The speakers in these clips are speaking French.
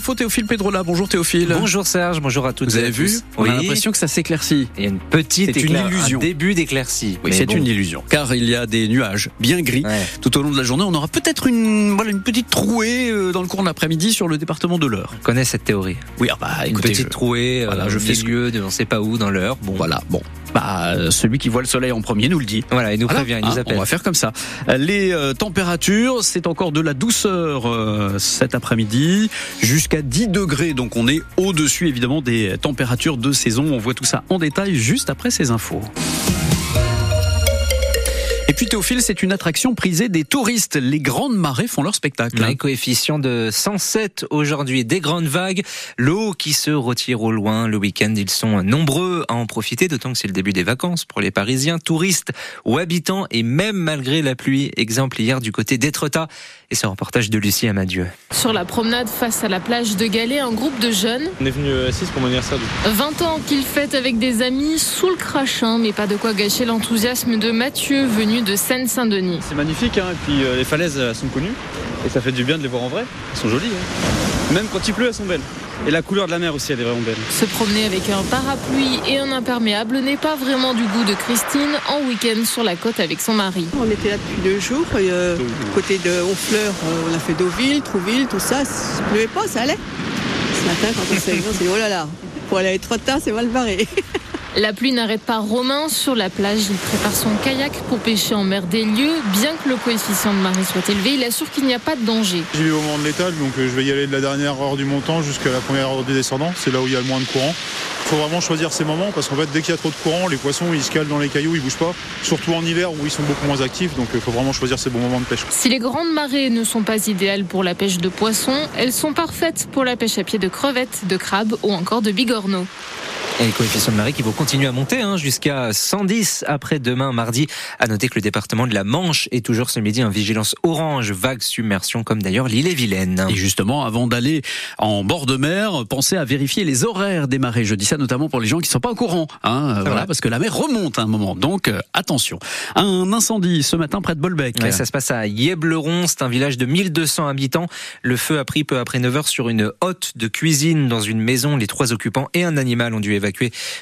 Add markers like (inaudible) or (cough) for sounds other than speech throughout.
infos, Théophile Pedrola. Bonjour Théophile. Bonjour Serge, bonjour à toutes Vous et avez à vu tous. On Oui, a l'impression que ça s'éclaircit. il y a une petite une illusion. un début d'éclaircie. Oui, Mais c'est bon. une illusion, car il y a des nuages bien gris Ouais. tout au long de la journée. On aura peut-être une, voilà, une petite trouée euh, dans le cours de l'après-midi sur le département de l'Eure. On connaît cette théorie. Oui, ah bah Une écoutez, petite je- trouée voilà, euh, je au fais de on sait pas où dans l'heure. Bon, voilà, bon, bah celui qui voit le soleil en premier nous le dit. Voilà, il nous Voilà, prévient, il nous appelle. on va faire comme ça. Les euh, températures, c'est encore de la douceur euh, cet après-midi, jusqu'à 10 degrés. Donc on est au-dessus évidemment des températures de saison. On voit tout ça en détail juste après ces infos. Et puis Théophile, c'est une attraction prisée des touristes. Les grandes marées font leur spectacle. Un coefficient de 107 aujourd'hui, des grandes vagues, l'eau qui se retire au loin le week-end. Ils sont nombreux à en profiter, d'autant que c'est le début des vacances pour les Parisiens, touristes ou habitants, et même malgré la pluie. Exemple hier du côté d'Étretat, et ce reportage de Lucie Amadieu. Sur la promenade face à la plage de Galets, un groupe de jeunes, On est venu à 6 pour mon anniversaire du coup. 20 ans qu'ils fêtent avec des amis sous le crachin, mais pas de quoi gâcher l'enthousiasme de Mathieu, venu de Seine-Saint-Denis. C'est magnifique, hein, et puis euh, les falaises elles sont connues, et ça fait du bien de les voir en vrai. Elles sont jolies. hein. Même quand il pleut, elles sont belles. Et la couleur de la mer aussi, elle est vraiment belle. Se promener avec un parapluie et un imperméable n'est pas vraiment du goût de Christine en week-end sur la côte avec son mari. On était là depuis deux jours. Et, euh, côté de Honfleur, euh, on a fait Deauville, Trouville, tout ça. Ça pleuvait pas, ça allait. Ce matin, quand on s'est (laughs) on s'est dit, oh là là, pour aller trop tard, c'est mal barré. (laughs) La pluie n'arrête pas Romain sur la plage. Il prépare son kayak pour pêcher en mer des lieux. Bien que le coefficient de marée soit élevé, il assure qu'il n'y a pas de danger. J'y vais au moment de l'étal, donc euh, je vais y aller de la dernière heure du montant jusqu'à la première heure du descendant. C'est là où il y a le moins de courant. Il faut vraiment choisir ces moments parce qu'en fait, dès qu'il y a trop de courant, les poissons ils se calent dans les cailloux, ils bougent pas. Surtout en hiver où ils sont beaucoup moins actifs, donc il faut vraiment choisir ces bons moments de pêche. Si les grandes marées ne sont pas idéales pour la pêche de poissons, elles sont parfaites pour la pêche à pied de crevettes, de crabes ou encore de bigorneaux. Et les coefficients de marée qui vont continuer à monter hein, jusqu'à 110 après demain mardi. À noter que le département de la Manche est toujours ce midi en vigilance orange, vague submersion comme d'ailleurs l'île et Vilaine. Et justement, avant d'aller en bord de mer, pensez à vérifier les horaires des marées. Je dis ça notamment pour les gens qui ne sont pas au courant, hein, euh, voilà, vrai. parce que la mer remonte à un moment. Donc euh, attention. Un incendie ce matin près de Bolbec. Ouais, ça se passe à Yebleron, c'est un village de 1200 habitants. Le feu a pris peu après 9 heures sur une hotte de cuisine dans une maison. Les trois occupants et un animal ont dû évacuer.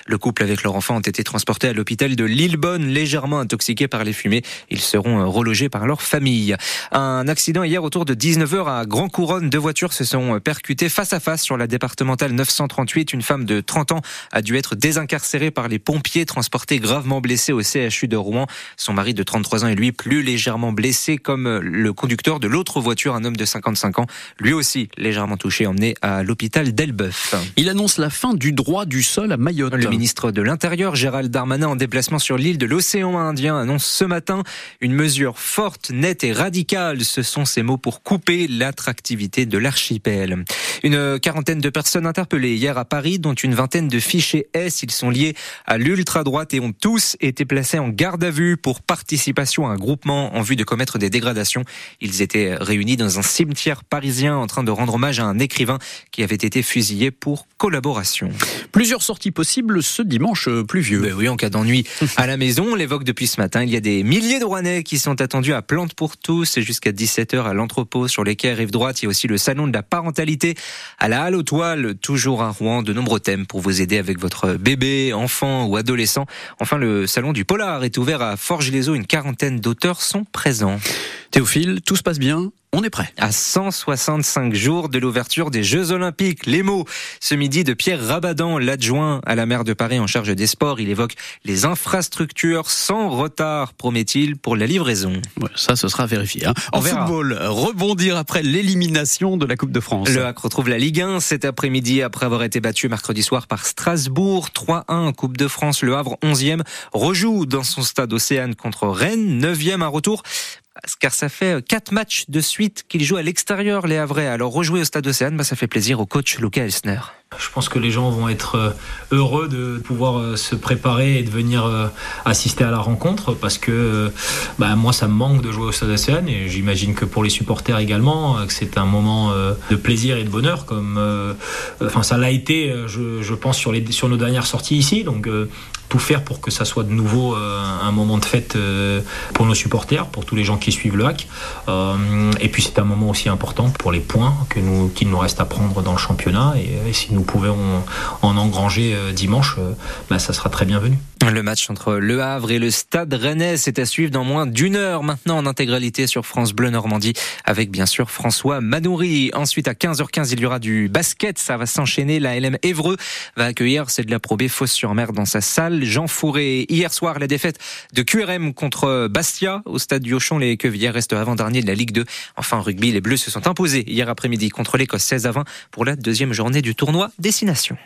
Le couple avec leur enfant ont été transportés à l'hôpital de Lillebonne, légèrement intoxiqués par les fumées. Ils seront euh, relogés par leur famille. Un accident hier autour de 19h à Grand Couronne. Deux voitures se sont euh, percutées face à face sur la départementale 938. Une femme de 30 ans a dû être désincarcérée par les pompiers, transportée gravement blessée au CHU de Rouen. Son mari de 33 ans est lui plus légèrement blessé comme euh, le conducteur de l'autre voiture, un homme de 55 ans, lui aussi légèrement touché, emmené à l'hôpital d'Elbeuf. Il annonce la fin du droit du sol à Mayotte. Le ministre de l'Intérieur, Gérald Darmanin, en déplacement sur l'île de l'océan Indien, annonce ce matin une mesure forte, nette et radicale. Ce sont ces mots pour couper l'attractivité de l'archipel. Une quarantaine de personnes interpellées hier à Paris, dont une vingtaine de fichés S. Ils sont liés à l'ultra-droite et ont tous été placés en garde à vue pour participation à un groupement en vue de commettre des dégradations. Ils étaient réunis dans un cimetière parisien en train de rendre hommage à un écrivain qui avait été fusillé pour collaboration. Plusieurs sorties possibles ce dimanche euh, pluvieux. Ben oui, en cas d'ennui à la maison, on l'évoque depuis ce matin. Il y a des milliers de Rouennais qui sont attendus à Plante pour tous et jusqu'à 17h à l'entrepôt sur les quais rive droite. Il y a aussi le salon de la parentalité à la Halle aux Toiles, toujours à Rouen. De nombreux thèmes pour vous aider avec votre bébé, enfant ou adolescent. Enfin, le salon du Polar est ouvert à Forges-les-Eaux. Une quarantaine d'auteurs sont présents. Théophile, tout se passe bien on est prêt. À 165 jours de l'ouverture des Jeux Olympiques, les mots ce midi de Pierre Rabadan, l'adjoint à la maire de Paris en charge des sports. Il évoque les infrastructures sans retard, promet-il, pour la livraison. Ouais, ça, ce sera vérifié. Hein. En verra. football, rebondir après l'élimination de la Coupe de France. Le Hack retrouve la Ligue 1 cet après-midi après avoir été battu mercredi soir par Strasbourg 3-1 Coupe de France. Le Havre 11e rejoue dans son stade Océane contre Rennes 9e à retour car ça fait quatre matchs de suite qu'il joue à l'extérieur les Havrais. Alors rejouer au stade Océane, bah, ça fait plaisir au coach Luca Elsner. Je pense que les gens vont être euh, heureux de pouvoir euh, se préparer et de venir euh, assister à la rencontre parce que bah, moi ça me manque de jouer au Stade Océane et j'imagine que pour les supporters également que c'est un moment de plaisir et de bonheur comme enfin ça l'a été je, pense sur les sur nos dernières sorties ici donc tout faire pour que ça soit de nouveau un moment de fête pour nos supporters, pour tous les gens qui suivent le hack. Et puis c'est un moment aussi important pour les points que nous, qu'il nous reste à prendre dans le championnat. Et, si nous pouvons en, engranger dimanche, bah, ça sera très bienvenu. Le match entre Le Havre et le Stade Rennais, c'est à suivre dans moins d'une heure maintenant en intégralité sur France Bleu Normandie avec bien sûr François Manoury. Ensuite à 15h15 il y aura du basket, ça va s'enchaîner. La LM Évreux va accueillir c'est de la probée Fosse-sur-Mer dans sa salle. Jean Fourré hier soir la défaite de QRM contre Bastia au stade du Auchan. Les Quevilliers restent avant-dernier de la Ligue 2. Enfin en rugby, les Bleus se sont imposés hier après-midi contre l'Écosse 16 à 20 pour la deuxième journée du tournoi Destination.